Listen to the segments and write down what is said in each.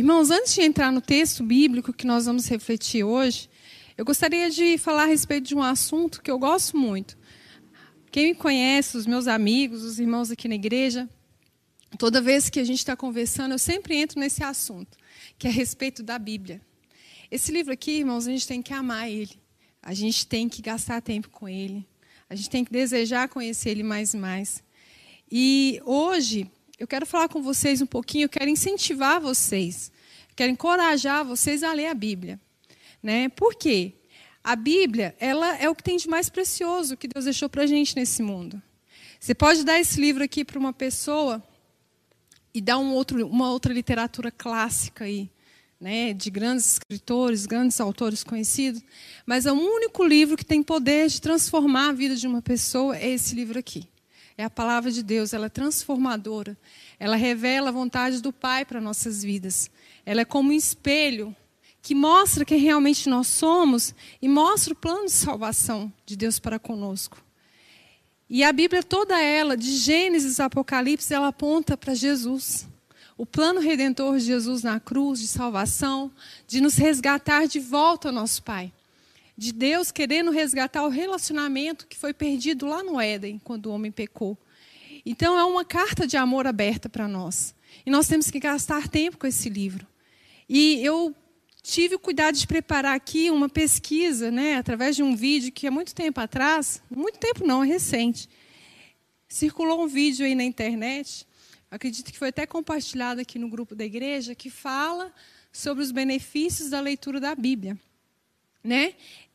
Irmãos, antes de entrar no texto bíblico que nós vamos refletir hoje, eu gostaria de falar a respeito de um assunto que eu gosto muito. Quem me conhece, os meus amigos, os irmãos aqui na igreja, toda vez que a gente está conversando, eu sempre entro nesse assunto, que é a respeito da Bíblia. Esse livro aqui, irmãos, a gente tem que amar ele. A gente tem que gastar tempo com ele. A gente tem que desejar conhecer ele mais e mais. E hoje, eu quero falar com vocês um pouquinho, eu quero incentivar vocês, quero encorajar vocês a ler a Bíblia. Né? Por quê? A Bíblia ela é o que tem de mais precioso que Deus deixou para a gente nesse mundo. Você pode dar esse livro aqui para uma pessoa e dar um outro, uma outra literatura clássica aí, né, de grandes escritores, grandes autores conhecidos, mas é o único livro que tem poder de transformar a vida de uma pessoa é esse livro aqui. É a palavra de Deus, ela é transformadora. Ela revela a vontade do Pai para nossas vidas. Ela é como um espelho que mostra quem realmente nós somos e mostra o plano de salvação de Deus para conosco. E a Bíblia toda ela, de Gênesis a Apocalipse, ela aponta para Jesus. O plano redentor de Jesus na cruz, de salvação, de nos resgatar de volta ao nosso Pai de Deus querendo resgatar o relacionamento que foi perdido lá no Éden, quando o homem pecou. Então, é uma carta de amor aberta para nós. E nós temos que gastar tempo com esse livro. E eu tive o cuidado de preparar aqui uma pesquisa, né, através de um vídeo que há muito tempo atrás, muito tempo não, é recente, circulou um vídeo aí na internet, acredito que foi até compartilhado aqui no grupo da igreja, que fala sobre os benefícios da leitura da Bíblia. Né?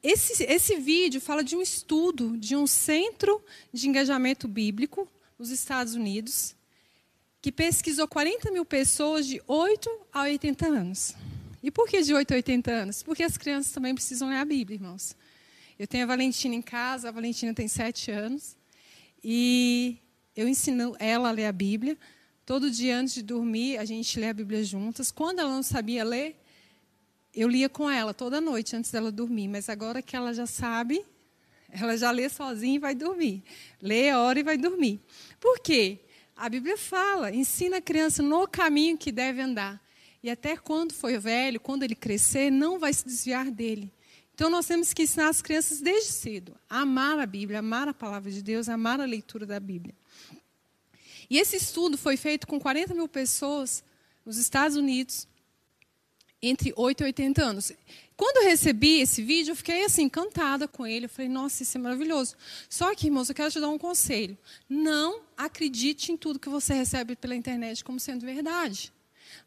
Esse, esse vídeo fala de um estudo de um centro de engajamento bíblico nos Estados Unidos, que pesquisou 40 mil pessoas de 8 a 80 anos. E por que de 8 a 80 anos? Porque as crianças também precisam ler a Bíblia, irmãos. Eu tenho a Valentina em casa, a Valentina tem 7 anos, e eu ensino ela a ler a Bíblia. Todo dia antes de dormir, a gente lê a Bíblia juntas. Quando ela não sabia ler, eu lia com ela toda noite antes dela dormir, mas agora que ela já sabe, ela já lê sozinha e vai dormir. Lê a hora e vai dormir. Por quê? A Bíblia fala, ensina a criança no caminho que deve andar. E até quando for velho, quando ele crescer, não vai se desviar dele. Então nós temos que ensinar as crianças desde cedo a amar a Bíblia, amar a palavra de Deus, amar a leitura da Bíblia. E esse estudo foi feito com 40 mil pessoas nos Estados Unidos, entre 8 e 80 anos. Quando eu recebi esse vídeo, eu fiquei assim, encantada com ele. Eu falei, nossa, isso é maravilhoso. Só que, irmãos, eu quero te dar um conselho. Não acredite em tudo que você recebe pela internet como sendo verdade.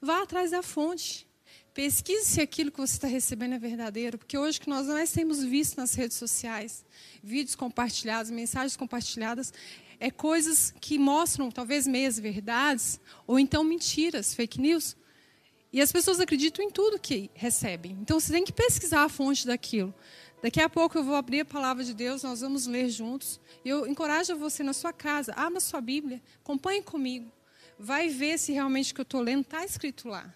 Vá atrás da fonte. Pesquise se aquilo que você está recebendo é verdadeiro, porque hoje que nós mais temos visto nas redes sociais, vídeos compartilhados, mensagens compartilhadas, é coisas que mostram talvez meias verdades ou então mentiras, fake news. E as pessoas acreditam em tudo que recebem. Então você tem que pesquisar a fonte daquilo. Daqui a pouco eu vou abrir a palavra de Deus, nós vamos ler juntos. Eu encorajo você na sua casa, abra sua Bíblia, acompanhe comigo. Vai ver se realmente o que eu estou lendo está escrito lá.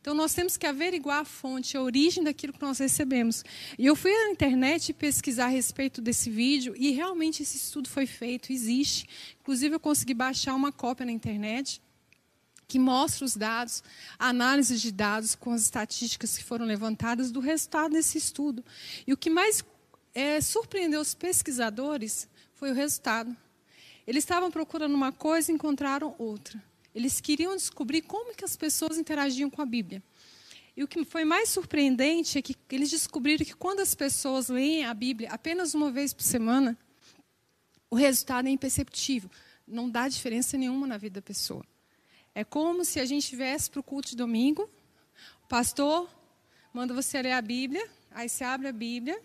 Então nós temos que averiguar a fonte, a origem daquilo que nós recebemos. E eu fui na internet pesquisar a respeito desse vídeo e realmente esse estudo foi feito, existe. Inclusive eu consegui baixar uma cópia na internet que mostra os dados, a análise de dados com as estatísticas que foram levantadas do resultado desse estudo. E o que mais é, surpreendeu os pesquisadores foi o resultado. Eles estavam procurando uma coisa e encontraram outra. Eles queriam descobrir como que as pessoas interagiam com a Bíblia. E o que foi mais surpreendente é que eles descobriram que quando as pessoas leem a Bíblia apenas uma vez por semana, o resultado é imperceptível. Não dá diferença nenhuma na vida da pessoa. É como se a gente viesse para o culto de domingo, o pastor manda você ler a Bíblia, aí você abre a Bíblia,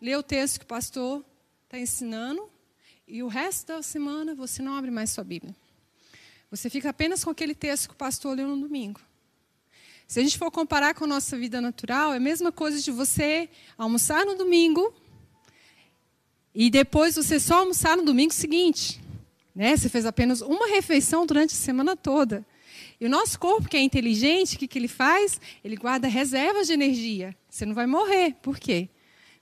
lê o texto que o pastor está ensinando, e o resto da semana você não abre mais sua Bíblia. Você fica apenas com aquele texto que o pastor leu no domingo. Se a gente for comparar com a nossa vida natural, é a mesma coisa de você almoçar no domingo e depois você só almoçar no domingo seguinte. Né? Você fez apenas uma refeição durante a semana toda. E o nosso corpo, que é inteligente, o que, que ele faz? Ele guarda reservas de energia. Você não vai morrer. Por quê?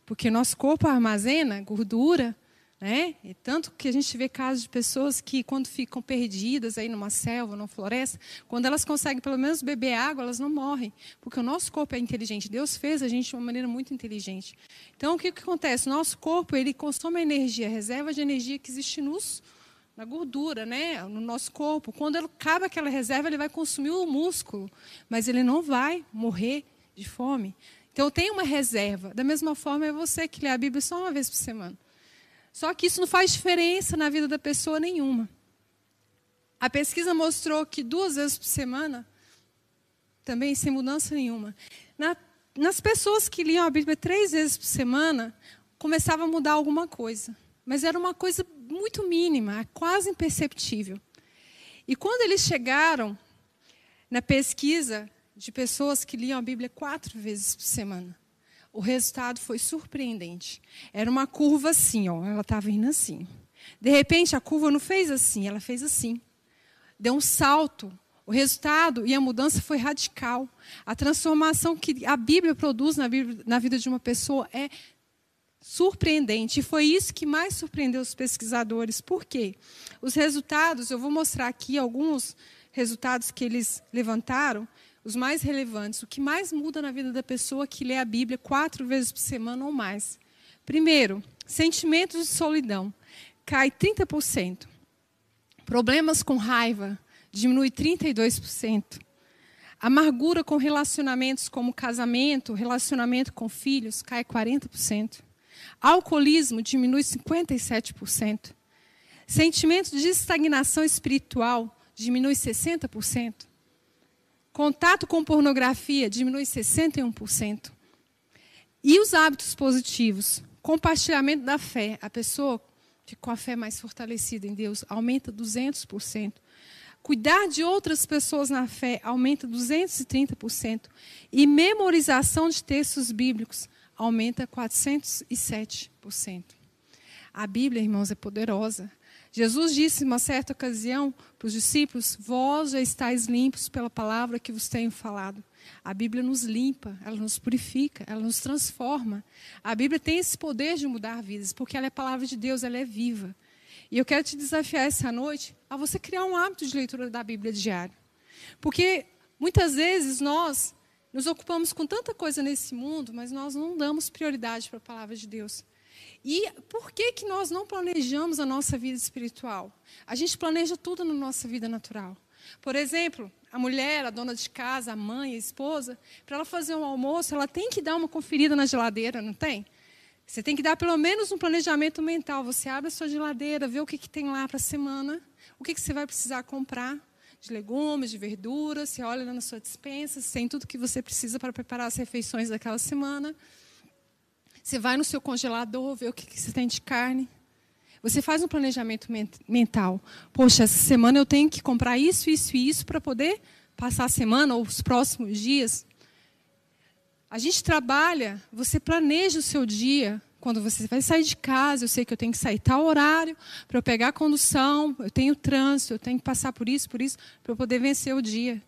Porque nosso corpo armazena gordura Né? E tanto que a gente vê casos de pessoas que, quando ficam perdidas aí numa selva, numa floresta, quando elas conseguem pelo menos beber água, elas não morrem. Porque o nosso corpo é inteligente. Deus fez a gente de uma maneira muito inteligente. Então, o que, que acontece? O nosso corpo ele consome a energia, a reserva de energia que existe nos, na gordura, né? no nosso corpo. Quando ele acaba aquela reserva, ele vai consumir o músculo. Mas ele não vai morrer de fome. Então, tem uma reserva. Da mesma forma, é você que lê a Bíblia só uma vez por semana. Só que isso não faz diferença na vida da pessoa nenhuma. A pesquisa mostrou que duas vezes por semana, também sem mudança nenhuma. Na, nas pessoas que liam a Bíblia três vezes por semana, começava a mudar alguma coisa. Mas era uma coisa muito mínima, quase imperceptível. E quando eles chegaram na pesquisa de pessoas que liam a Bíblia quatro vezes por semana, o resultado foi surpreendente. Era uma curva assim, ó, ela estava indo assim. De repente, a curva não fez assim, ela fez assim. Deu um salto. O resultado e a mudança foi radical. A transformação que a Bíblia produz na, Bíblia, na vida de uma pessoa é surpreendente. E foi isso que mais surpreendeu os pesquisadores. Por quê? Os resultados, eu vou mostrar aqui alguns resultados que eles levantaram, os mais relevantes, o que mais muda na vida da pessoa que lê a Bíblia quatro vezes por semana ou mais. Primeiro, sentimentos de solidão cai 30%. Problemas com raiva diminui 32%. Amargura com relacionamentos como casamento, relacionamento com filhos, cai 40%. Alcoolismo diminui 57%. Sentimento de estagnação espiritual diminui 60%. Contato com pornografia diminui 61%. E os hábitos positivos? Compartilhamento da fé. A pessoa com a fé mais fortalecida em Deus aumenta 200%. Cuidar de outras pessoas na fé aumenta 230%. E memorização de textos bíblicos aumenta 407%. A Bíblia, irmãos, é poderosa. Jesus disse em uma certa ocasião para os discípulos: Vós já estáis limpos pela palavra que vos tenho falado. A Bíblia nos limpa, ela nos purifica, ela nos transforma. A Bíblia tem esse poder de mudar vidas, porque ela é palavra de Deus, ela é viva. E eu quero te desafiar essa noite a você criar um hábito de leitura da Bíblia diário. Porque muitas vezes nós nos ocupamos com tanta coisa nesse mundo, mas nós não damos prioridade para a palavra de Deus. E por que, que nós não planejamos a nossa vida espiritual? A gente planeja tudo na nossa vida natural. Por exemplo, a mulher, a dona de casa, a mãe, a esposa, para ela fazer um almoço, ela tem que dar uma conferida na geladeira, não tem? Você tem que dar pelo menos um planejamento mental. Você abre a sua geladeira, vê o que, que tem lá para a semana, o que, que você vai precisar comprar de legumes, de verduras, você olha na sua dispensa, se tem tudo que você precisa para preparar as refeições daquela semana. Você vai no seu congelador, vê o que, você tem de carne. Você faz um planejamento mental. Poxa, essa semana eu tenho que comprar isso, isso e isso para poder passar a semana ou os próximos dias. A gente trabalha, você planeja o seu dia. Quando você vai sair de casa, eu sei que eu tenho que sair tal horário para eu pegar a condução, eu tenho trânsito, eu tenho que passar por isso, por isso, para eu poder vencer o dia.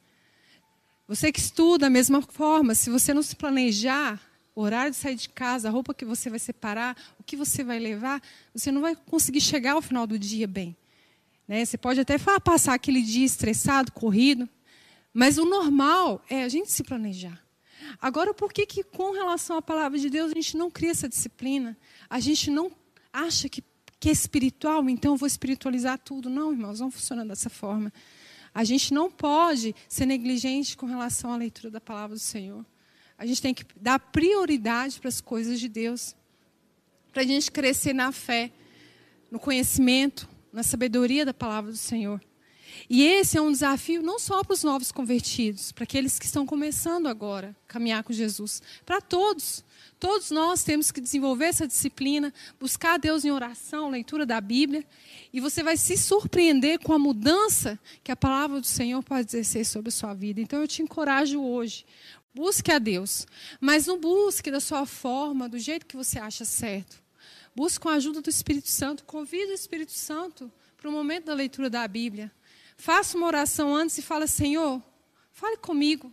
Você que estuda da mesma forma, se você não se planejar, o horário de sair de casa, a roupa que você vai separar, o que você vai levar, você não vai conseguir chegar ao final do dia bem. Né? Você pode até passar aquele dia estressado, corrido, mas o normal é a gente se planejar. Agora, por que, que com relação à palavra de Deus a gente não cria essa disciplina? A gente não acha que, que é espiritual, então eu vou espiritualizar tudo. Não, irmãos, não funciona dessa forma. A gente não pode ser negligente com relação à leitura da palavra do Senhor. A gente tem que dar prioridade para as coisas de Deus. Para a gente crescer na fé, no conhecimento, na sabedoria da palavra do Senhor. E esse é um desafio não só para os novos convertidos, para aqueles que estão começando agora a caminhar com Jesus, para todos. Todos nós temos que desenvolver essa disciplina, buscar Deus em oração, leitura da Bíblia, e você vai se surpreender com a mudança que a palavra do Senhor pode exercer sobre a sua vida. Então eu te encorajo hoje Busque a Deus, mas não busque da sua forma, do jeito que você acha certo. Busque com a ajuda do Espírito Santo. Convide o Espírito Santo para o momento da leitura da Bíblia. Faça uma oração antes e fala: Senhor, fale comigo.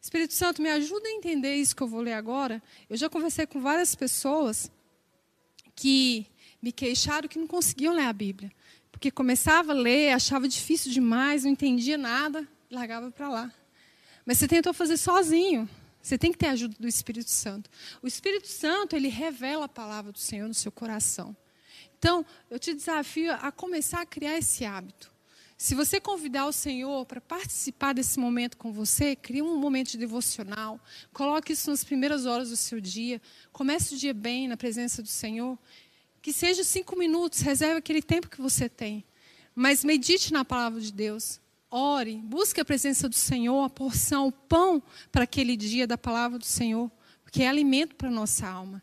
Espírito Santo, me ajuda a entender isso que eu vou ler agora. Eu já conversei com várias pessoas que me queixaram que não conseguiam ler a Bíblia. Porque começava a ler, achava difícil demais, não entendia nada, largava para lá. Mas você tentou fazer sozinho. Você tem que ter a ajuda do Espírito Santo. O Espírito Santo, ele revela a palavra do Senhor no seu coração. Então, eu te desafio a começar a criar esse hábito. Se você convidar o Senhor para participar desse momento com você, crie um momento de devocional, coloque isso nas primeiras horas do seu dia, comece o dia bem na presença do Senhor. Que seja cinco minutos, reserve aquele tempo que você tem. Mas medite na palavra de Deus. Ore, busque a presença do Senhor, a porção, o pão para aquele dia da palavra do Senhor, porque é alimento para a nossa alma.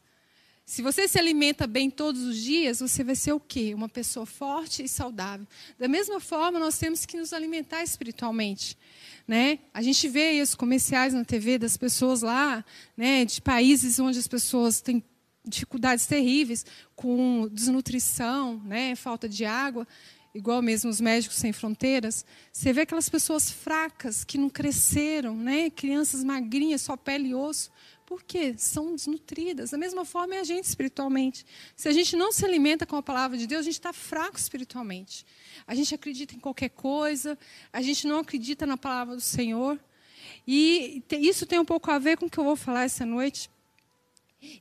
Se você se alimenta bem todos os dias, você vai ser o quê? Uma pessoa forte e saudável. Da mesma forma, nós temos que nos alimentar espiritualmente. Né? A gente vê os comerciais na TV das pessoas lá, né, de países onde as pessoas têm dificuldades terríveis com desnutrição, né, falta de água, igual mesmo os médicos sem fronteiras. Você vê aquelas pessoas fracas que não cresceram, né, crianças magrinhas, só pele e osso. Por quê? São desnutridas. Da mesma forma é a gente espiritualmente. Se a gente não se alimenta com a palavra de Deus, a gente está fraco espiritualmente. A gente acredita em qualquer coisa, a gente não acredita na palavra do Senhor. E isso tem um pouco a ver com o que eu vou falar essa noite.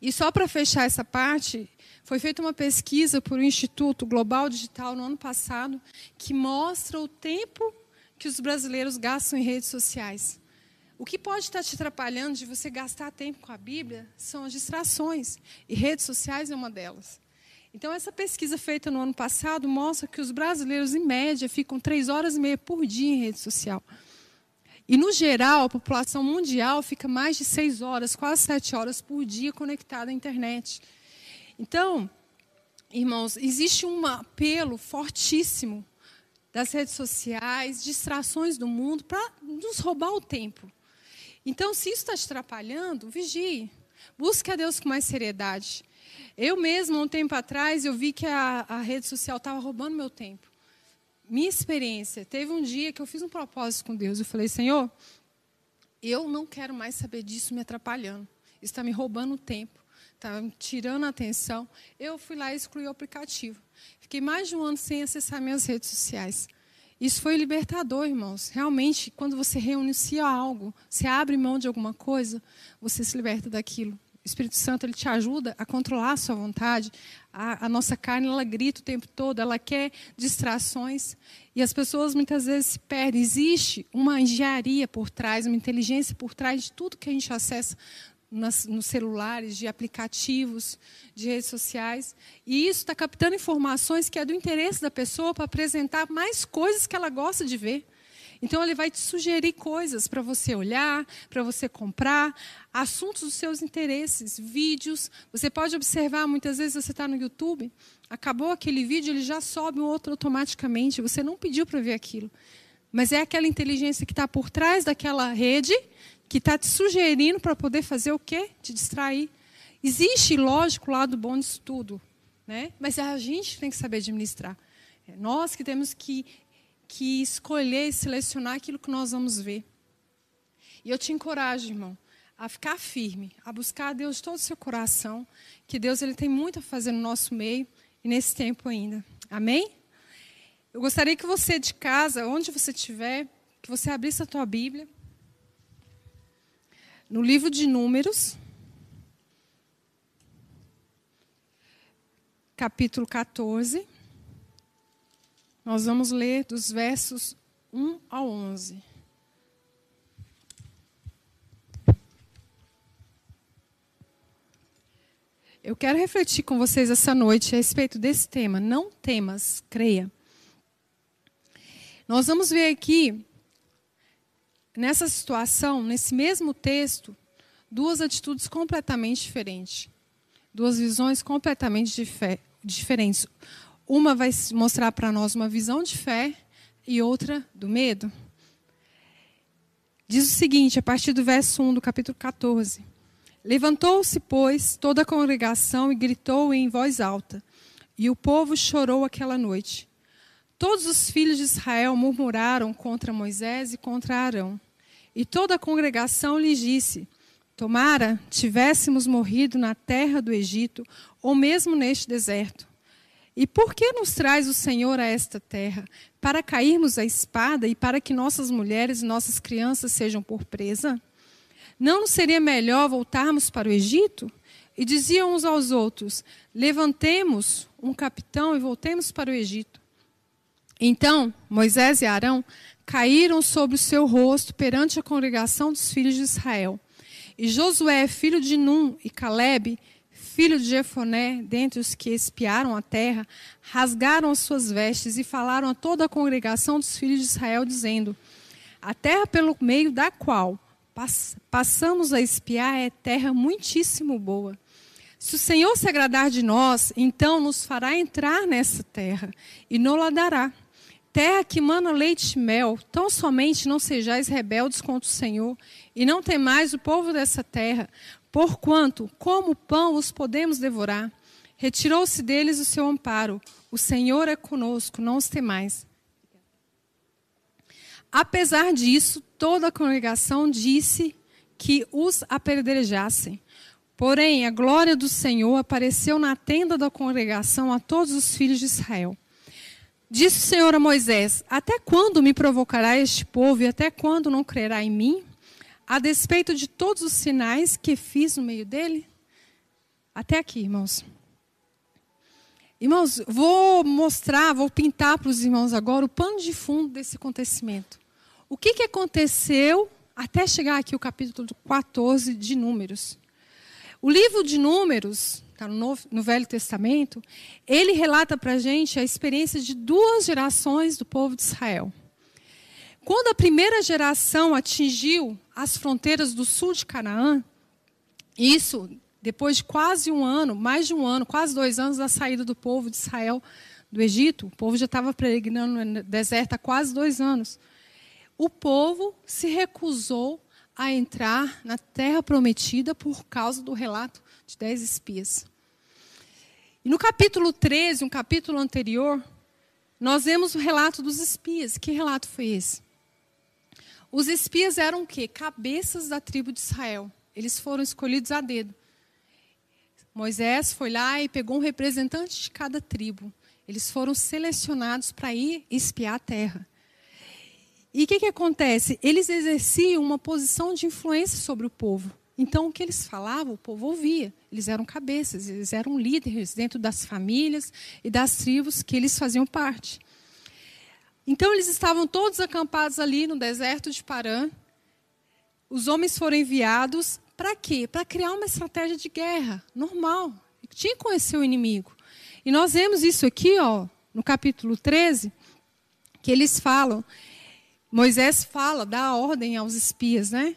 E só para fechar essa parte, foi feita uma pesquisa por um Instituto Global Digital no ano passado que mostra o tempo que os brasileiros gastam em redes sociais. O que pode estar te atrapalhando de você gastar tempo com a Bíblia são as distrações, e redes sociais é uma delas. Então, essa pesquisa feita no ano passado mostra que os brasileiros, em média, ficam três horas e meia por dia em rede social. E, no geral, a população mundial fica mais de seis horas, quase sete horas por dia conectada à internet. Então, irmãos, existe um apelo fortíssimo das redes sociais, distrações do mundo, para nos roubar o tempo. Então, se isso está te atrapalhando, vigie. Busque a Deus com mais seriedade. Eu mesmo, um tempo atrás, eu vi que a, a rede social estava roubando meu tempo. Minha experiência, teve um dia que eu fiz um propósito com Deus. Eu falei, Senhor, eu não quero mais saber disso me atrapalhando. Isso está me roubando o tempo, está me tirando a atenção. Eu fui lá e excluí o aplicativo. Fiquei mais de um ano sem acessar minhas redes sociais. Isso foi libertador, irmãos. Realmente, quando você renuncia a algo, você abre mão de alguma coisa, você se liberta daquilo. O Espírito Santo ele te ajuda a controlar a sua vontade. A, a, nossa carne ela grita o tempo todo, ela quer distrações e as pessoas muitas vezes se perdem. Existe uma engenharia por trás, uma inteligência por trás de tudo que a gente acessa nas, nos celulares, de aplicativos, de redes sociais. E isso está captando informações que é do interesse da pessoa para apresentar mais coisas que ela gosta de ver. Então, ele vai te sugerir coisas para você olhar, para você comprar, assuntos dos seus interesses, vídeos. Você pode observar, muitas vezes você está no YouTube, acabou aquele vídeo, ele já sobe um outro automaticamente. Você não pediu para ver aquilo. Mas é aquela inteligência que está por trás daquela rede que está te sugerindo para poder fazer o quê? Te distrair. Existe, lógico, o lado bom disso tudo, né? mas a gente tem que saber administrar. É nós que temos que, que escolher e selecionar aquilo que nós vamos ver. E eu te encorajo, irmão, a ficar firme, a buscar a Deus de todo o seu coração, que Deus ele tem muito a fazer no nosso meio e nesse tempo ainda. Amém? Eu gostaria que você de casa, onde você estiver, que você abrisse a tua Bíblia no livro de Números, capítulo 14. Nós vamos ler dos versos 1 ao 11. Eu quero refletir com vocês essa noite a respeito desse tema. Não temas, creia. Nós vamos ver aqui nessa situação, nesse mesmo texto, duas atitudes completamente diferentes. Duas visões completamente dif diferentes. Uma vai mostrar para nós uma visão de fé e outra do medo. Diz o seguinte, a partir do verso 1 do capítulo 14: Levantou-se, pois, toda a congregação e gritou em voz alta, e o povo chorou aquela noite. Todos os filhos de Israel murmuraram contra Moisés e contra Arão. E toda a congregação lhe disse: Tomara tivéssemos morrido na terra do Egito, ou mesmo neste deserto. E por que nos traz o Senhor a esta terra? Para cairmos a espada e para que nossas mulheres e nossas crianças sejam por presa? Não nos seria melhor voltarmos para o Egito? E diziam uns aos outros: Levantemos um capitão e voltemos para o Egito. Então Moisés e Arão caíram sobre o seu rosto perante a congregação dos filhos de Israel. E Josué, filho de Num, e Caleb, filho de Jefoné, dentre os que espiaram a terra, rasgaram as suas vestes e falaram a toda a congregação dos filhos de Israel, dizendo: A terra pelo meio da qual passamos a espiar é terra muitíssimo boa. Se o Senhor se agradar de nós, então nos fará entrar nessa terra e nos dará terra que mana leite e mel, tão somente não sejais rebeldes contra o Senhor, e não temais o povo dessa terra, porquanto, como pão, os podemos devorar. Retirou-se deles o seu amparo. O Senhor é conosco, não os temais. Apesar disso, toda a congregação disse que os apedrejassem. Porém, a glória do Senhor apareceu na tenda da congregação a todos os filhos de Israel. Disse o Senhor a Moisés: Até quando me provocará este povo e até quando não crerá em mim? A despeito de todos os sinais que fiz no meio dele? Até aqui, irmãos. Irmãos, vou mostrar, vou pintar para os irmãos agora o pano de fundo desse acontecimento. O que, que aconteceu até chegar aqui o capítulo 14 de Números? O livro de Números está no, no, Velho Testamento, ele relata para a gente a experiência de duas gerações do povo de Israel. Quando a primeira geração atingiu as fronteiras do sul de Canaã, isso depois de quase um ano, mais de um ano, quase dois anos da saída do povo de Israel do Egito, o povo já estava peregrinando no deserto há quase dois anos. O povo se recusou a entrar na terra prometida por causa do relato de dez espias. E no capítulo 13, um capítulo anterior, nós vemos o relato dos espias. Que relato foi esse? Os espias eram o quê? Cabeças da tribo de Israel. Eles foram escolhidos a dedo. Moisés foi lá e pegou um representante de cada tribo. Eles foram selecionados para ir espiar a terra. E o que, que acontece? Eles exerciam uma posição de influência sobre o povo. Então, o que eles falavam, o povo ouvia. Eles eram cabeças, eles eram líderes dentro das famílias e das tribos que eles faziam parte. Então, eles estavam todos acampados ali no deserto de Parã. Os homens foram enviados para quê? Para criar uma estratégia de guerra normal. Tinha que conhecer o inimigo. E nós vemos isso aqui, ó, no capítulo 13, que eles falam. Moisés fala, dá a ordem aos espias, né?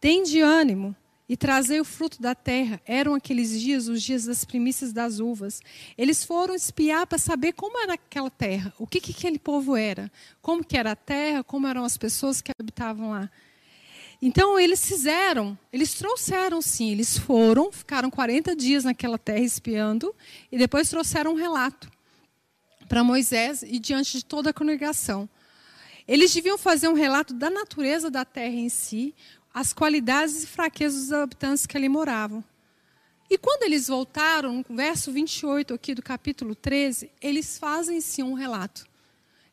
Tende ânimo e trazei o fruto da terra. Eram aqueles dias os dias das primícias das uvas. Eles foram espiar para saber como era aquela terra, o que, que aquele povo era, como que era a terra, como eram as pessoas que habitavam lá. Então eles fizeram, eles trouxeram sim, eles foram, ficaram 40 dias naquela terra espiando e depois trouxeram um relato para Moisés e diante de toda a congregação. Eles deviam fazer um relato da natureza da terra em si, as qualidades e fraquezas dos habitantes que ali moravam. E quando eles voltaram, no verso 28 aqui do capítulo 13, eles fazem sim um relato.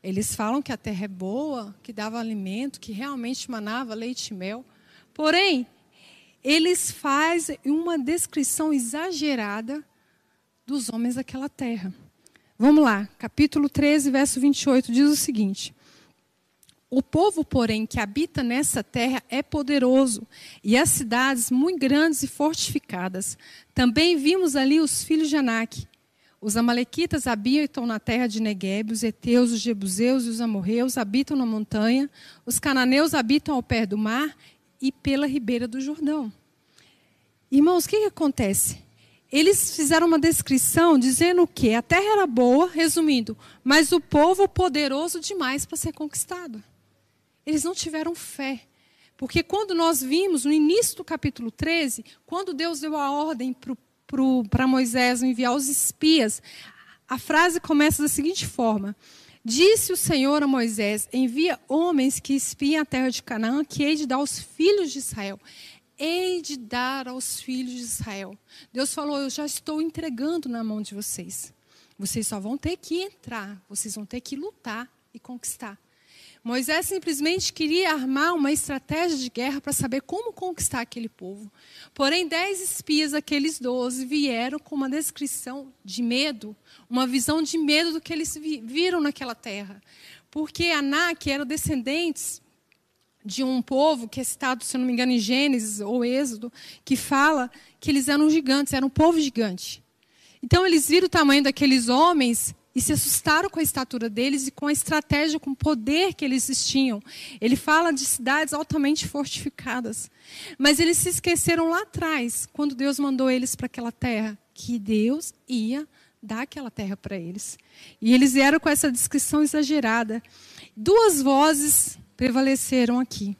Eles falam que a terra é boa, que dava alimento, que realmente manava leite e mel. Porém, eles fazem uma descrição exagerada dos homens daquela terra. Vamos lá, capítulo 13, verso 28 diz o seguinte: o povo, porém, que habita nessa terra é poderoso, e as cidades muito grandes e fortificadas. Também vimos ali os filhos de Anak. Os amalequitas habitam na terra de Negueb, os heteus, os jebuseus e os amorreus habitam na montanha, os cananeus habitam ao pé do mar e pela ribeira do Jordão. Irmãos, o que, que acontece? Eles fizeram uma descrição dizendo que a terra era boa, resumindo, mas o povo poderoso demais para ser conquistado. Eles não tiveram fé. Porque quando nós vimos no início do capítulo 13, quando Deus deu a ordem para Moisés enviar os espias, a frase começa da seguinte forma: Disse o Senhor a Moisés: Envia homens que espiem a terra de Canaã, que hei de dar aos filhos de Israel. Hei de dar aos filhos de Israel. Deus falou: Eu já estou entregando na mão de vocês. Vocês só vão ter que entrar, vocês vão ter que lutar e conquistar. Moisés simplesmente queria armar uma estratégia de guerra para saber como conquistar aquele povo. Porém, dez espias, aqueles doze, vieram com uma descrição de medo, uma visão de medo do que eles viram naquela terra. Porque Anak eram descendentes de um povo que é citado, se não me engano, em Gênesis ou Êxodo, que fala que eles eram gigantes, eram um povo gigante. Então, eles viram o tamanho daqueles homens e se assustaram com a estatura deles e com a estratégia, com o poder que eles tinham. Ele fala de cidades altamente fortificadas. Mas eles se esqueceram lá atrás, quando Deus mandou eles para aquela terra, que Deus ia dar aquela terra para eles. E eles vieram com essa descrição exagerada. Duas vozes prevaleceram aqui.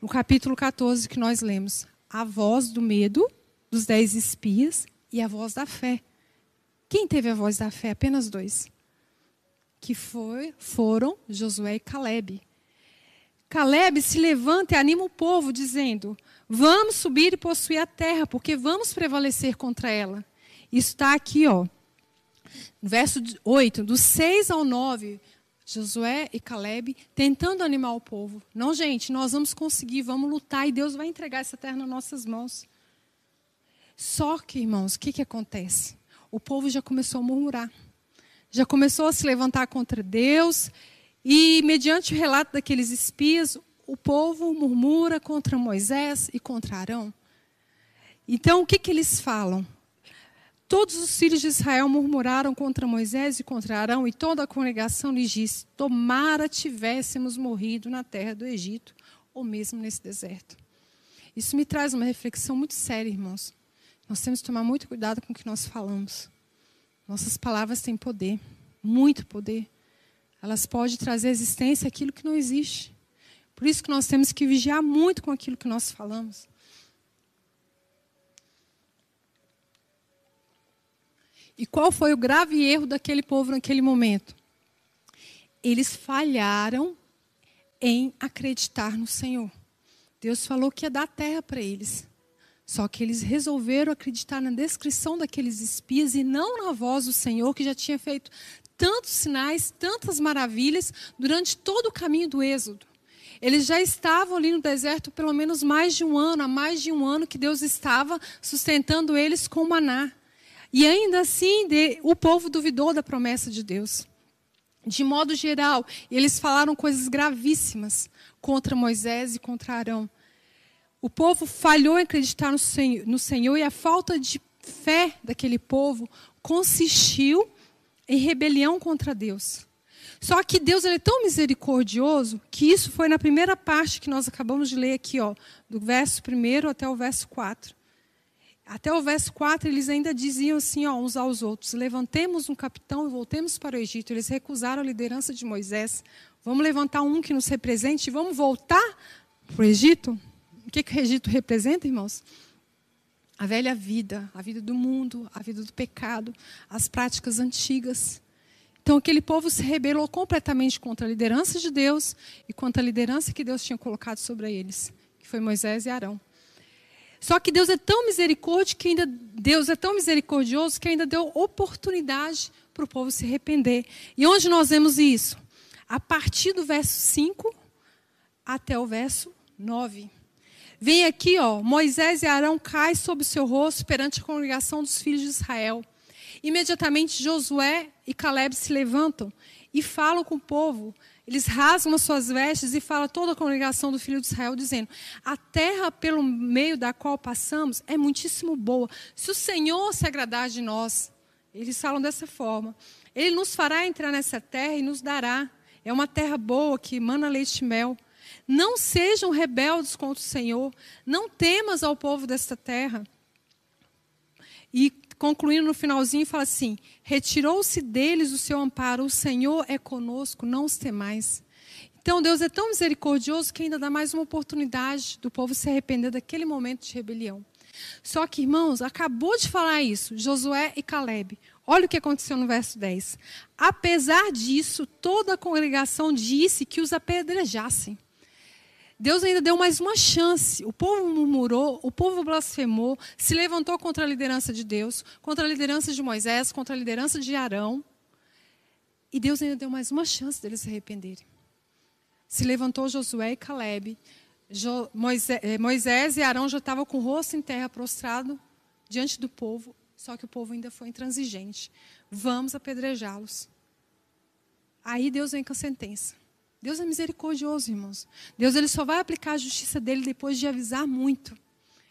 No capítulo 14 que nós lemos: a voz do medo dos dez espias e a voz da fé. Quem teve a voz da fé? Apenas dois. Que foi, foram Josué e Caleb. Caleb se levanta e anima o povo, dizendo: Vamos subir e possuir a terra, porque vamos prevalecer contra ela. Isso está aqui, ó. Verso 8, do 6 ao 9, Josué e Caleb tentando animar o povo. Não, gente, nós vamos conseguir, vamos lutar e Deus vai entregar essa terra nas nossas mãos. Só que, irmãos, o que, que acontece? O povo já começou a murmurar. Já começou a se levantar contra Deus. E, mediante o relato daqueles espias, o povo murmura contra Moisés e contra Arão. Então, o que, que eles falam? Todos os filhos de Israel murmuraram contra Moisés e contra Arão, e toda a congregação lhes disse: Tomara tivéssemos morrido na terra do Egito, ou mesmo nesse deserto. Isso me traz uma reflexão muito séria, irmãos. Nós temos que tomar muito cuidado com o que nós falamos. Nossas palavras têm poder, muito poder. Elas podem trazer à existência aquilo que não existe. Por isso que nós temos que vigiar muito com aquilo que nós falamos. E qual foi o grave erro daquele povo naquele momento? Eles falharam em acreditar no Senhor. Deus falou que ia dar terra para eles. Só que eles resolveram acreditar na descrição daqueles espias e não na voz do Senhor, que já tinha feito tantos sinais, tantas maravilhas durante todo o caminho do Êxodo. Eles já estavam ali no deserto pelo menos mais de um ano, há mais de um ano que Deus estava sustentando eles com maná. E ainda assim, o povo duvidou da promessa de Deus. De modo geral, eles falaram coisas gravíssimas contra Moisés e contra Arão. O povo falhou em acreditar no Senhor, no Senhor e a falta de fé daquele povo consistiu em rebelião contra Deus. Só que Deus ele é tão misericordioso que isso foi na primeira parte que nós acabamos de ler aqui, ó, do verso 1 até o verso 4. Até o verso 4, eles ainda diziam assim ó, uns aos outros: Levantemos um capitão e voltemos para o Egito. Eles recusaram a liderança de Moisés. Vamos levantar um que nos represente e vamos voltar para o Egito? O que, que o Egito representa, irmãos? A velha vida, a vida do mundo, a vida do pecado, as práticas antigas. Então, aquele povo se rebelou completamente contra a liderança de Deus e contra a liderança que Deus tinha colocado sobre eles, que foi Moisés e Arão. Só que Deus é tão misericordioso que ainda Deus é tão misericordioso que ainda deu oportunidade para o povo se arrepender. E onde nós vemos isso? A partir do verso 5 até o verso 9. Vem aqui, ó, Moisés e Arão caem sobre o seu rosto perante a congregação dos filhos de Israel. Imediatamente Josué e Caleb se levantam e falam com o povo. Eles rasgam as suas vestes e falam a toda a congregação do filho de Israel, dizendo: A terra pelo meio da qual passamos é muitíssimo boa. Se o Senhor se agradar de nós, eles falam dessa forma, Ele nos fará entrar nessa terra e nos dará. É uma terra boa que emana leite e mel. Não sejam rebeldes contra o Senhor. Não temas ao povo desta terra. E concluindo no finalzinho, fala assim: Retirou-se deles o seu amparo, o Senhor é conosco, não os temais. Então Deus é tão misericordioso que ainda dá mais uma oportunidade do povo se arrepender daquele momento de rebelião. Só que, irmãos, acabou de falar isso, Josué e Caleb. Olha o que aconteceu no verso 10. Apesar disso, toda a congregação disse que os apedrejassem. Deus ainda deu mais uma chance. O povo murmurou, o povo blasfemou, se levantou contra a liderança de Deus, contra a liderança de Moisés, contra a liderança de Arão. E Deus ainda deu mais uma chance deles se arrependerem. Se levantou Josué e Caleb. Eh, Moisés, e Arão já estavam com o rosto em terra prostrado diante do povo, só que o povo ainda foi intransigente. Vamos apedrejá-los. Aí Deus vem com a sentença. Deus é misericordioso, irmãos. Deus ele só vai aplicar a justiça dele depois de avisar muito.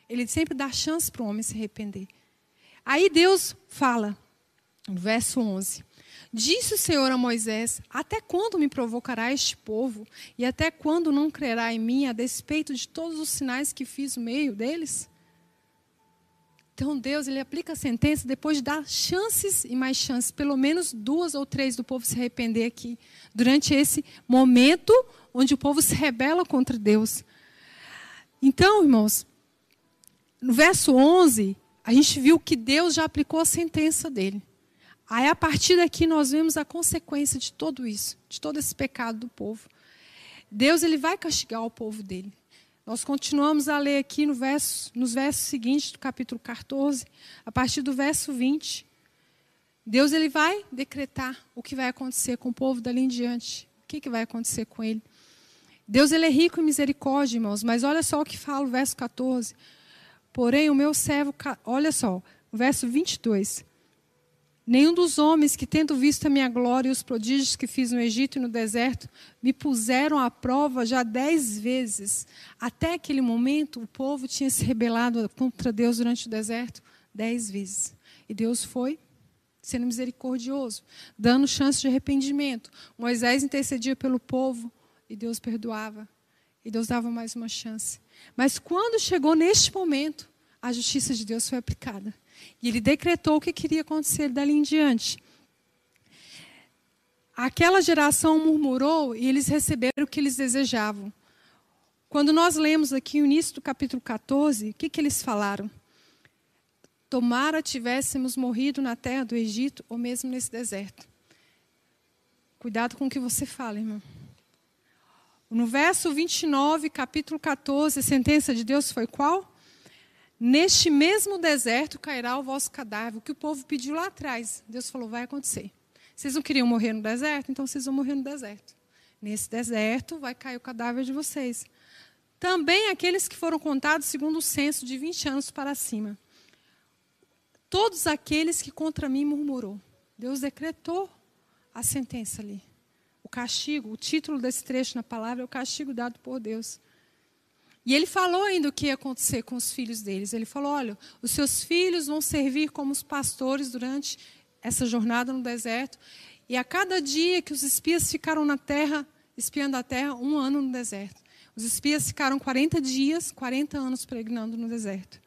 Ele sempre dá chance para o homem se arrepender. Aí Deus fala, no verso 11: Disse o Senhor a Moisés: Até quando me provocará este povo? E até quando não crerá em mim, a despeito de todos os sinais que fiz no meio deles? Então Deus ele aplica a sentença depois de dar chances e mais chances, pelo menos duas ou três do povo se arrepender aqui, durante esse momento onde o povo se rebela contra Deus. Então, irmãos, no verso 11, a gente viu que Deus já aplicou a sentença dele. Aí a partir daqui nós vemos a consequência de tudo isso, de todo esse pecado do povo. Deus ele vai castigar o povo dele. Nós continuamos a ler aqui no verso, nos versos seguintes do capítulo 14, a partir do verso 20. Deus ele vai decretar o que vai acontecer com o povo dali em diante. O que, que vai acontecer com ele? Deus ele é rico em misericórdia, irmãos, mas olha só o que fala o verso 14. Porém, o meu servo, olha só, o verso 22. Nenhum dos homens que, tendo visto a minha glória e os prodígios que fiz no Egito e no deserto, me puseram à prova já dez vezes. Até aquele momento, o povo tinha se rebelado contra Deus durante o deserto dez vezes. E Deus foi sendo misericordioso, dando chance de arrependimento. Moisés intercedia pelo povo e Deus perdoava. E Deus dava mais uma chance. Mas quando chegou neste momento, a justiça de Deus foi aplicada. E ele decretou o que queria acontecer dali em diante. Aquela geração murmurou e eles receberam o que eles desejavam. Quando nós lemos aqui o início do capítulo 14, o que, que eles falaram? Tomara tivéssemos morrido na terra do Egito ou mesmo nesse deserto. Cuidado com o que você fala, irmão. No verso 29, capítulo 14, a sentença de Deus foi qual? Neste mesmo deserto cairá o vosso cadáver, o que o povo pediu lá atrás. Deus falou: vai acontecer. Vocês não queriam morrer no deserto? Então vocês vão morrer no deserto. Nesse deserto vai cair o cadáver de vocês. Também aqueles que foram contados segundo o censo de 20 anos para cima. Todos aqueles que contra mim murmurou. Deus decretou a sentença ali. O castigo, o título desse trecho na palavra é o castigo dado por Deus. E ele falou ainda o que ia acontecer com os filhos deles. Ele falou: olha, os seus filhos vão servir como os pastores durante essa jornada no deserto. E a cada dia que os espias ficaram na terra, espiando a terra, um ano no deserto. Os espias ficaram 40 dias, 40 anos pregando no deserto.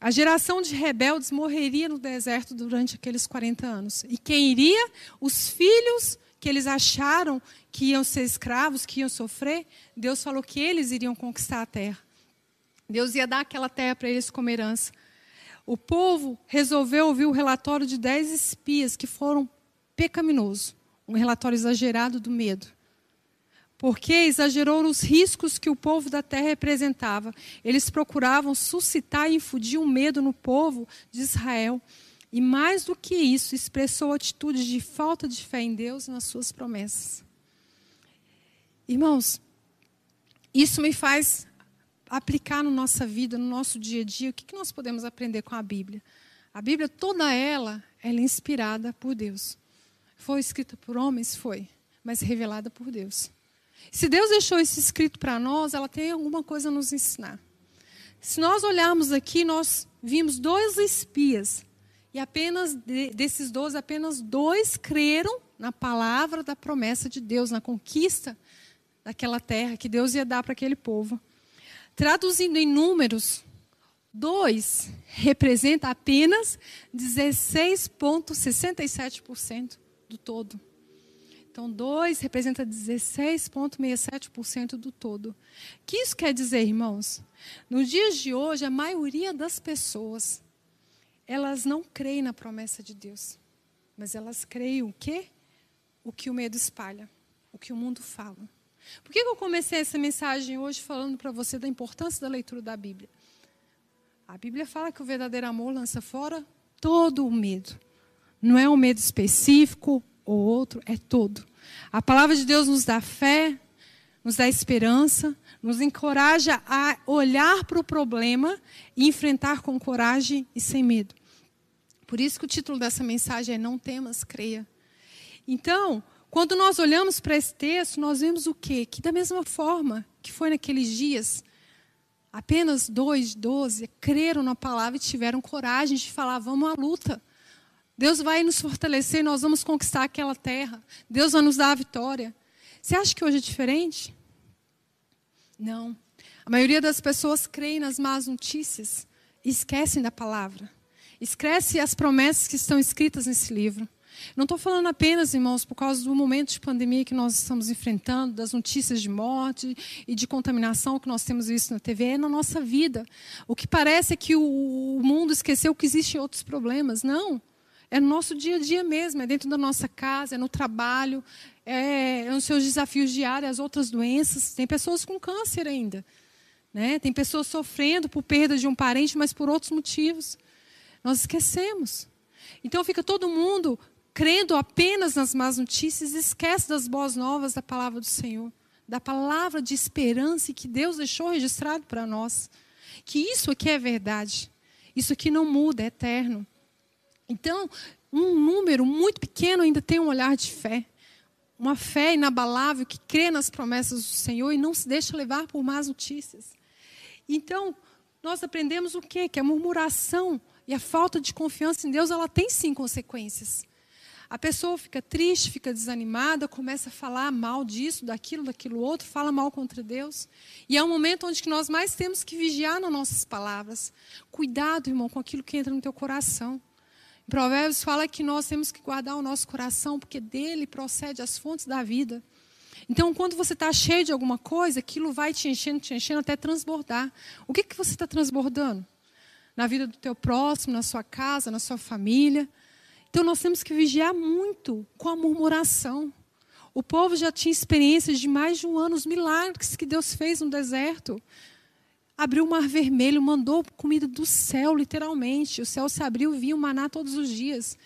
A geração de rebeldes morreria no deserto durante aqueles 40 anos. E quem iria? Os filhos que eles acharam que iam ser escravos, que iam sofrer, Deus falou que eles iriam conquistar a terra. Deus ia dar aquela terra para eles como herança. O povo resolveu ouvir o relatório de dez espias que foram pecaminosos, um relatório exagerado do medo. Porque exagerou os riscos que o povo da terra representava. Eles procuravam suscitar e infundir um medo no povo de Israel. E mais do que isso, expressou atitudes de falta de fé em Deus e nas suas promessas. Irmãos, isso me faz aplicar na no nossa vida, no nosso dia a dia, o que nós podemos aprender com a Bíblia? A Bíblia, toda ela, ela é inspirada por Deus. Foi escrita por homens? Foi, mas revelada por Deus. Se Deus deixou isso escrito para nós, ela tem alguma coisa a nos ensinar. Se nós olharmos aqui, nós vimos dois espias e apenas desses doze, apenas dois creram na palavra da promessa de Deus, na conquista daquela terra que Deus ia dar para aquele povo. Traduzindo em números, dois representa apenas 16,67% do todo. Então, dois representa 16,67% do todo. O que isso quer dizer, irmãos? Nos dias de hoje, a maioria das pessoas elas não creem na promessa de Deus, mas elas creem o quê? O que o medo espalha, o que o mundo fala. Por que eu comecei essa mensagem hoje falando para você da importância da leitura da Bíblia? A Bíblia fala que o verdadeiro amor lança fora todo o medo. Não é um medo específico ou outro, é todo. A palavra de Deus nos dá fé, nos dá esperança, nos encoraja a olhar para o problema e enfrentar com coragem e sem medo. Por isso que o título dessa mensagem é Não temas, creia. Então, quando nós olhamos para esse texto, nós vemos o quê? Que da mesma forma que foi naqueles dias, apenas dois, doze, creram na palavra e tiveram coragem de falar: vamos à luta. Deus vai nos fortalecer, nós vamos conquistar aquela terra. Deus vai nos dar a vitória. Você acha que hoje é diferente? Não. A maioria das pessoas creem nas más notícias e esquecem da palavra. Esquece as promessas que estão escritas nesse livro. Não estou falando apenas, irmãos, por causa do momento de pandemia que nós estamos enfrentando, das notícias de morte e de contaminação que nós temos visto na TV, é na nossa vida. O que parece é que o mundo esqueceu que existem outros problemas. Não. É no nosso dia a dia mesmo, é dentro da nossa casa, é no trabalho, é, é nos seus desafios diários, as outras doenças. Tem pessoas com câncer ainda. Né? Tem pessoas sofrendo por perda de um parente, mas por outros motivos. Nós esquecemos. Então fica todo mundo crendo apenas nas más notícias e esquece das boas novas da palavra do Senhor, da palavra de esperança que Deus deixou registrado para nós. Que isso aqui é verdade. Isso aqui não muda, é eterno. Então, um número muito pequeno ainda tem um olhar de fé. Uma fé inabalável que crê nas promessas do Senhor e não se deixa levar por más notícias. Então, nós aprendemos o quê? Que a murmuração e a falta de confiança em Deus, ela tem sim consequências. A pessoa fica triste, fica desanimada, começa a falar mal disso, daquilo, daquilo outro, fala mal contra Deus. E é um momento onde nós mais temos que vigiar nas nossas palavras. Cuidado, irmão, com aquilo que entra no teu coração. Provérbios fala que nós temos que guardar o nosso coração, porque dele procede as fontes da vida. Então, quando você está cheio de alguma coisa, aquilo vai te enchendo, te enchendo até transbordar. O que, que você está transbordando? Na vida do teu próximo, na sua casa, na sua família. Então nós temos que vigiar muito com a murmuração. O povo já tinha experiências de mais de um ano, os milagres que Deus fez no deserto. Abriu o mar vermelho, mandou comida do céu, literalmente. O céu se abriu, vinha o maná todos os dias.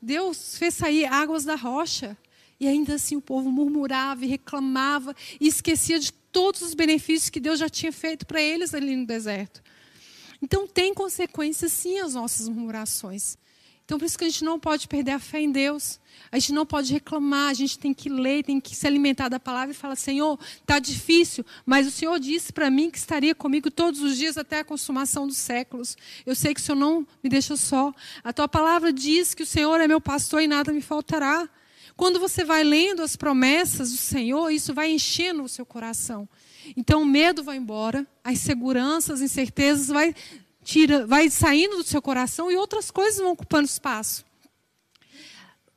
Deus fez sair águas da rocha. E ainda assim o povo murmurava e reclamava e esquecia de todos os benefícios que Deus já tinha feito para eles ali no deserto. Então tem consequências sim as nossas murmurações. Então, por isso que a gente não pode perder a fé em Deus. A gente não pode reclamar, a gente tem que ler, tem que se alimentar da palavra e falar: Senhor, está difícil, mas o Senhor disse para mim que estaria comigo todos os dias até a consumação dos séculos. Eu sei que o Senhor não me deixa só. A tua palavra diz que o Senhor é meu pastor e nada me faltará. Quando você vai lendo as promessas do Senhor, isso vai enchendo o seu coração. Então o medo vai embora, as seguranças, as incertezas vai tira, vai saindo do seu coração e outras coisas vão ocupando espaço.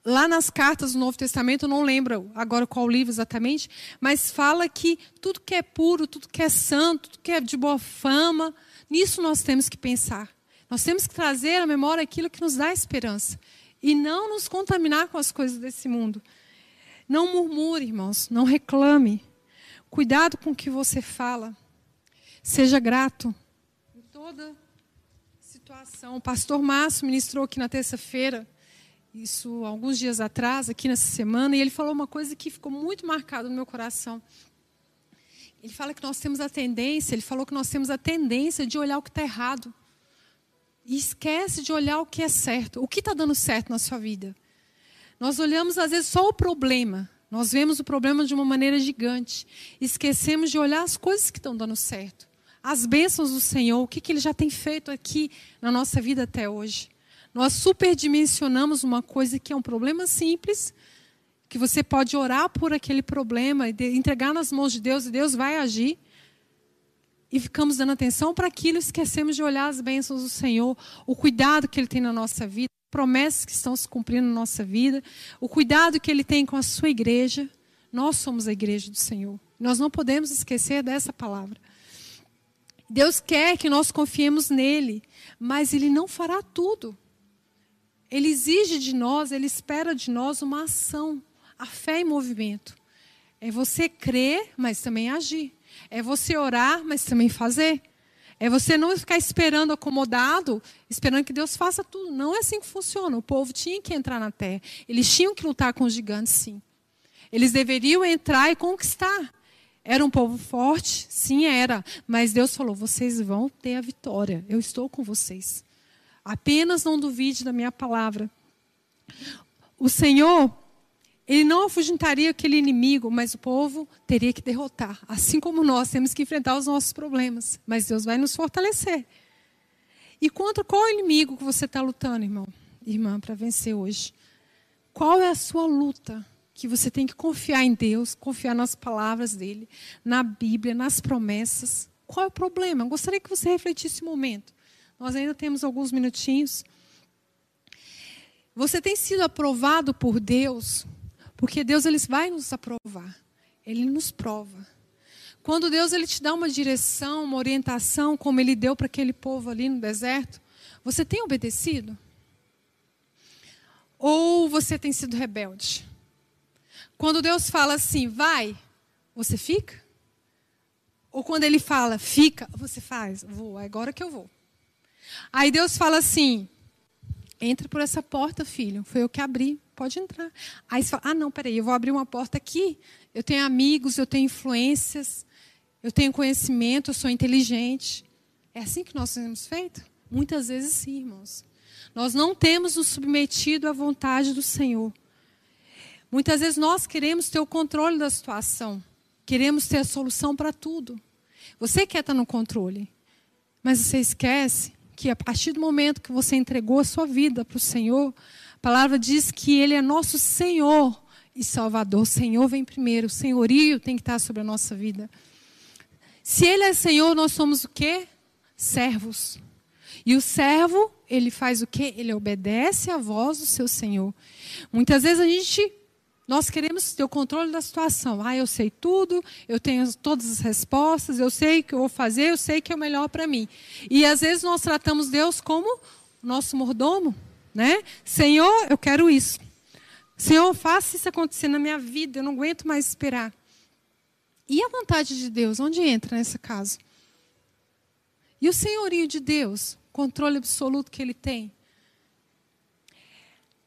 Lá nas cartas do Novo Testamento, eu não lembro agora qual livro exatamente, mas fala que tudo que é puro, tudo que é santo, tudo que é de boa fama, nisso nós temos que pensar. Nós temos que trazer à memória aquilo que nos dá esperança e não nos contaminar com as coisas desse mundo. Não murmure, irmãos, não reclame. Cuidado com o que você fala. Seja grato em toda situação. O pastor Márcio ministrou aqui na terça-feira, isso alguns dias atrás, aqui nessa semana, e ele falou uma coisa que ficou muito marcada no meu coração. Ele fala que nós temos a tendência, ele falou que nós temos a tendência de olhar o que está errado. E esquece de olhar o que é certo. O que está dando certo na sua vida? Nós olhamos, às vezes, só o problema. Nós vemos o problema de uma maneira gigante. Esquecemos de olhar as coisas que estão dando certo as bênçãos do Senhor, o que, que Ele já tem feito aqui na nossa vida até hoje. Nós superdimensionamos uma coisa que é um problema simples, que você pode orar por aquele problema e entregar nas mãos de Deus e Deus vai agir. E ficamos dando atenção para aquilo, esquecemos de olhar as bênçãos do Senhor, o cuidado que Ele tem na nossa vida, promessas que estão se cumprindo na nossa vida, o cuidado que Ele tem com a sua igreja. Nós somos a igreja do Senhor. Nós não podemos esquecer dessa palavra. Deus quer que nós confiemos nele, mas ele não fará tudo. Ele exige de nós, ele espera de nós uma ação, a fé em movimento. É você crer, mas também agir. É você orar, mas também fazer. É você não ficar esperando acomodado, esperando que Deus faça tudo. Não é assim que funciona. O povo tinha que entrar na terra. Eles tinham que lutar com os gigantes, sim. Eles deveriam entrar e conquistar. Era um povo forte? Sim, era. Mas Deus falou: vocês vão ter a vitória. Eu estou com vocês. Apenas não duvide da minha palavra. O Senhor, Ele não afugentaria aquele inimigo, mas o povo teria que derrotar. Assim como nós temos que enfrentar os nossos problemas. Mas Deus vai nos fortalecer. E contra qual inimigo que você está lutando, irmão? Irmã, para vencer hoje? Qual é a sua luta? Que você tem que confiar em Deus, confiar nas palavras dele, na Bíblia, nas promessas. Qual é o problema? Eu gostaria que você refletisse um momento. Nós ainda temos alguns minutinhos. Você tem sido aprovado por Deus, porque Deus ele vai nos aprovar. Ele nos prova. Quando Deus ele te dá uma direção, uma orientação, como ele deu para aquele povo ali no deserto, você tem obedecido? Ou você tem sido rebelde? Quando Deus fala assim, vai, você fica? Ou quando ele fala, fica, você faz, vou, é agora que eu vou. Aí Deus fala assim, entra por essa porta, filho, foi eu que abri, pode entrar. Aí você fala, ah, não, peraí, eu vou abrir uma porta aqui, eu tenho amigos, eu tenho influências, eu tenho conhecimento, eu sou inteligente. É assim que nós temos feito? Muitas vezes sim, irmãos. Nós não temos nos submetido à vontade do Senhor. Muitas vezes nós queremos ter o controle da situação, queremos ter a solução para tudo. Você quer estar no controle, mas você esquece que a partir do momento que você entregou a sua vida para o Senhor, a palavra diz que Ele é nosso Senhor e Salvador. O Senhor vem primeiro, o senhorio tem que estar sobre a nossa vida. Se Ele é Senhor, nós somos o quê? Servos. E o servo, ele faz o quê? Ele obedece à voz do seu Senhor. Muitas vezes a gente nós queremos ter o controle da situação. Ah, eu sei tudo, eu tenho todas as respostas, eu sei o que eu vou fazer, eu sei que é o melhor para mim. E às vezes nós tratamos Deus como nosso mordomo, né? Senhor, eu quero isso. Senhor, faça isso acontecer na minha vida, eu não aguento mais esperar. E a vontade de Deus, onde entra nesse caso? E o senhorio de Deus, controle absoluto que ele tem?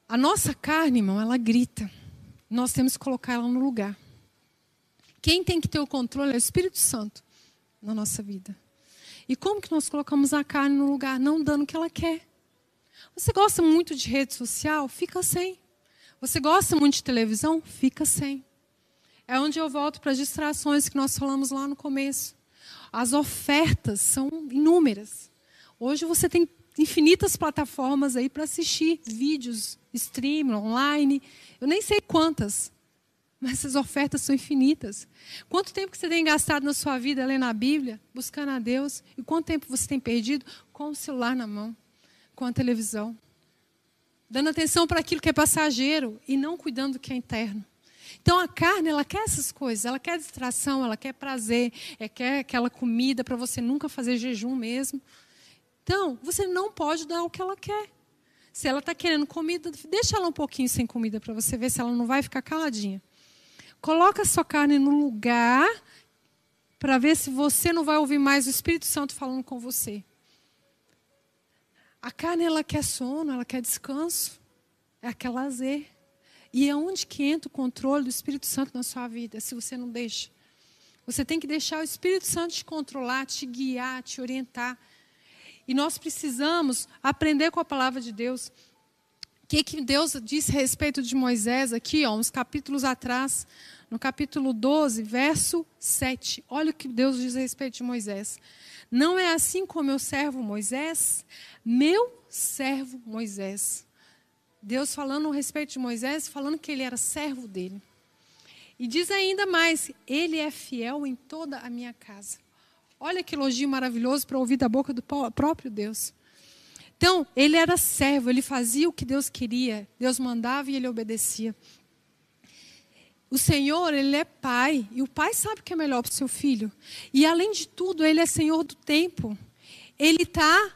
A nossa carne, irmão, ela grita nós temos que colocar ela no lugar. Quem tem que ter o controle é o Espírito Santo na nossa vida. E como que nós colocamos a carne no lugar? Não dando o que ela quer. Você gosta muito de rede social? Fica sem. Você gosta muito de televisão? Fica sem. É onde eu volto para as distrações que nós falamos lá no começo. As ofertas são inúmeras. Hoje você tem infinitas plataformas aí para assistir vídeos, stream, online. Eu nem sei quantas, mas essas ofertas são infinitas. Quanto tempo que você tem gastado na sua vida lendo a Bíblia, buscando a Deus? E quanto tempo você tem perdido com o celular na mão, com a televisão? Dando atenção para aquilo que é passageiro e não cuidando do que é interno. Então a carne, ela quer essas coisas, ela quer distração, ela quer prazer, ela quer aquela comida para você nunca fazer jejum mesmo. Então, você não pode dar o que ela quer. Se ela está querendo comida, deixa ela um pouquinho sem comida para você ver se ela não vai ficar caladinha. Coloca a sua carne no lugar para ver se você não vai ouvir mais o Espírito Santo falando com você. A carne ela quer sono, ela quer descanso, é quer lazer. E é onde que entra o controle do Espírito Santo na sua vida, se você não deixa. Você tem que deixar o Espírito Santo te controlar, te guiar, te orientar. E nós precisamos aprender com a palavra de Deus. O que, que Deus disse a respeito de Moisés aqui, ó, uns capítulos atrás, no capítulo 12, verso 7. Olha o que Deus diz a respeito de Moisés. Não é assim com meu servo Moisés? Meu servo Moisés. Deus falando a respeito de Moisés, falando que ele era servo dele. E diz ainda mais: Ele é fiel em toda a minha casa. Olha que elogio maravilhoso para ouvir da boca do próprio Deus. Então, ele era servo, ele fazia o que Deus queria, Deus mandava e ele obedecia. O Senhor, ele é pai, e o pai sabe o que é melhor para o seu filho. E além de tudo, ele é Senhor do tempo. Ele está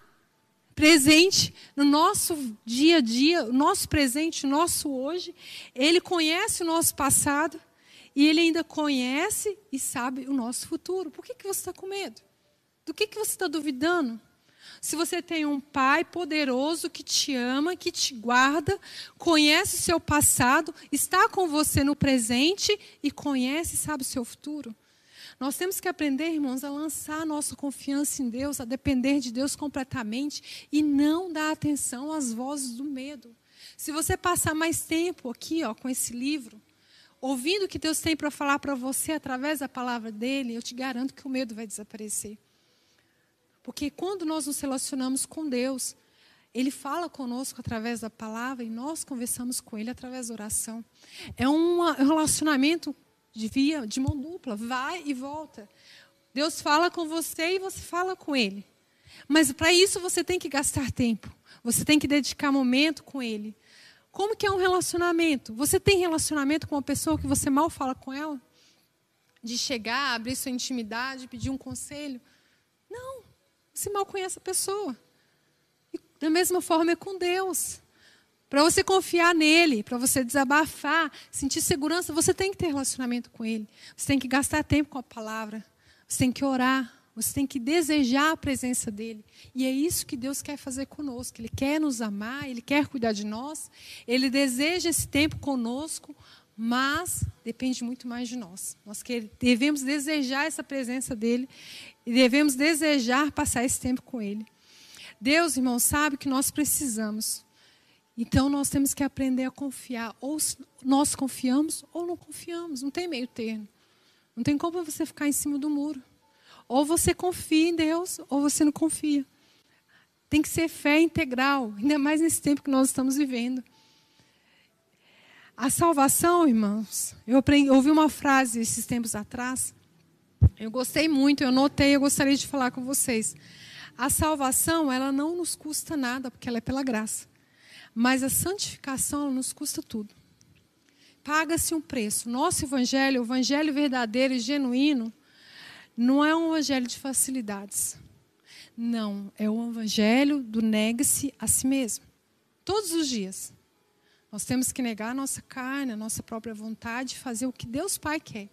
presente no nosso dia a dia, o nosso presente, o nosso hoje. Ele conhece o nosso passado E Ele ainda conhece e sabe o nosso futuro. Por que, que você está com medo? Do que, que você está duvidando? Se você tem um pai poderoso que te ama, que te guarda, conhece o seu passado, está com você no presente e conhece e sabe o seu futuro. Nós temos que aprender, irmãos, a lançar nossa confiança em Deus, a depender de Deus completamente e não dar atenção às vozes do medo. Se você passar mais tempo aqui, ó, com esse livro, ouvindo o que Deus tem para falar para você através da palavra dele, eu te garanto que o medo vai desaparecer. Porque quando nós nos relacionamos com Deus, Ele fala conosco através da palavra e nós conversamos com Ele através da oração. É um relacionamento de via, de mão dupla, vai e volta. Deus fala com você e você fala com Ele. Mas para isso você tem que gastar tempo. Você tem que dedicar momento com Ele. Como que é um relacionamento? Você tem relacionamento com uma pessoa que você mal fala com ela? De chegar, abrir sua intimidade, pedir um conselho? Não. Você mal conhece a pessoa. E da mesma forma é com Deus. Para você confiar nele, para você desabafar, sentir segurança, você tem que ter relacionamento com ele. Você tem que gastar tempo com a palavra. Você tem que orar. Você tem que desejar a presença dele. E é isso que Deus quer fazer conosco. Ele quer nos amar, ele quer cuidar de nós. Ele deseja esse tempo conosco, mas depende muito mais de nós. Nós devemos desejar essa presença dele e devemos desejar passar esse tempo com Ele. Deus, irmão, sabe que nós precisamos. Então nós temos que aprender a confiar. Ou nós confiamos ou não confiamos. Não tem meio termo. Não tem como você ficar em cima do muro. Ou você confia em Deus, ou você não confia. Tem que ser fé integral, ainda mais nesse tempo que nós estamos vivendo. A salvação, irmãos, eu aprendi, ouvi uma frase esses tempos atrás eu gostei muito, eu notei, eu gostaria de falar com vocês. A salvação, ela não nos custa nada, porque ela é pela graça. Mas a santificação, ela nos custa tudo. Paga-se um preço. Nosso evangelho, o evangelho verdadeiro e genuíno, não é um evangelho de facilidades. Não, é o evangelho do negue-se a si mesmo. Todos os dias. Nós temos que negar a nossa carne, a nossa própria vontade, fazer o que Deus Pai quer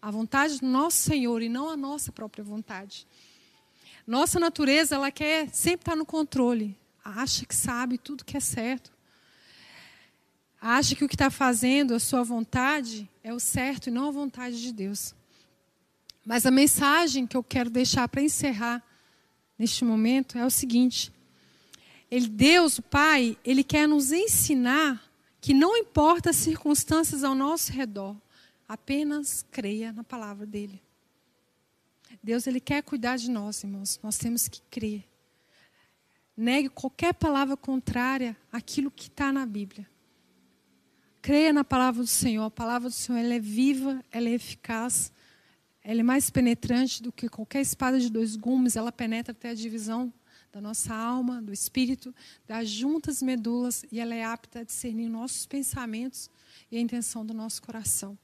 a vontade do nosso Senhor e não a nossa própria vontade. Nossa natureza, ela quer sempre estar no controle. Acha que sabe tudo que é certo. Acha que o que está fazendo, a sua vontade, é o certo e não a vontade de Deus. Mas a mensagem que eu quero deixar para encerrar neste momento é o seguinte: ele, Deus, o Pai, Ele quer nos ensinar que não importa as circunstâncias ao nosso redor, Apenas creia na palavra dele. Deus ele quer cuidar de nós, irmãos. Nós temos que crer. Negue qualquer palavra contrária àquilo que está na Bíblia. Creia na palavra do Senhor. A palavra do Senhor ela é viva, ela é eficaz, ela é mais penetrante do que qualquer espada de dois gumes. Ela penetra até a divisão da nossa alma, do espírito, das juntas medulas, e ela é apta a discernir nossos pensamentos e a intenção do nosso coração.